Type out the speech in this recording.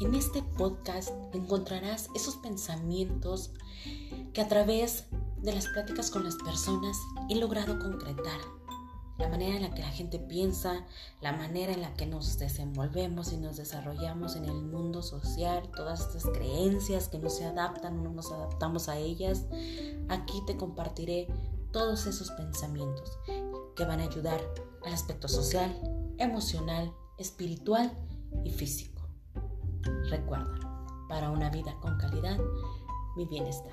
En este podcast encontrarás esos pensamientos que a través de las pláticas con las personas he logrado concretar. La manera en la que la gente piensa, la manera en la que nos desenvolvemos y nos desarrollamos en el mundo social, todas estas creencias que no se adaptan, no nos adaptamos a ellas. Aquí te compartiré todos esos pensamientos que van a ayudar al aspecto social, emocional, espiritual y físico. Recuerda, para una vida con calidad, mi bienestar.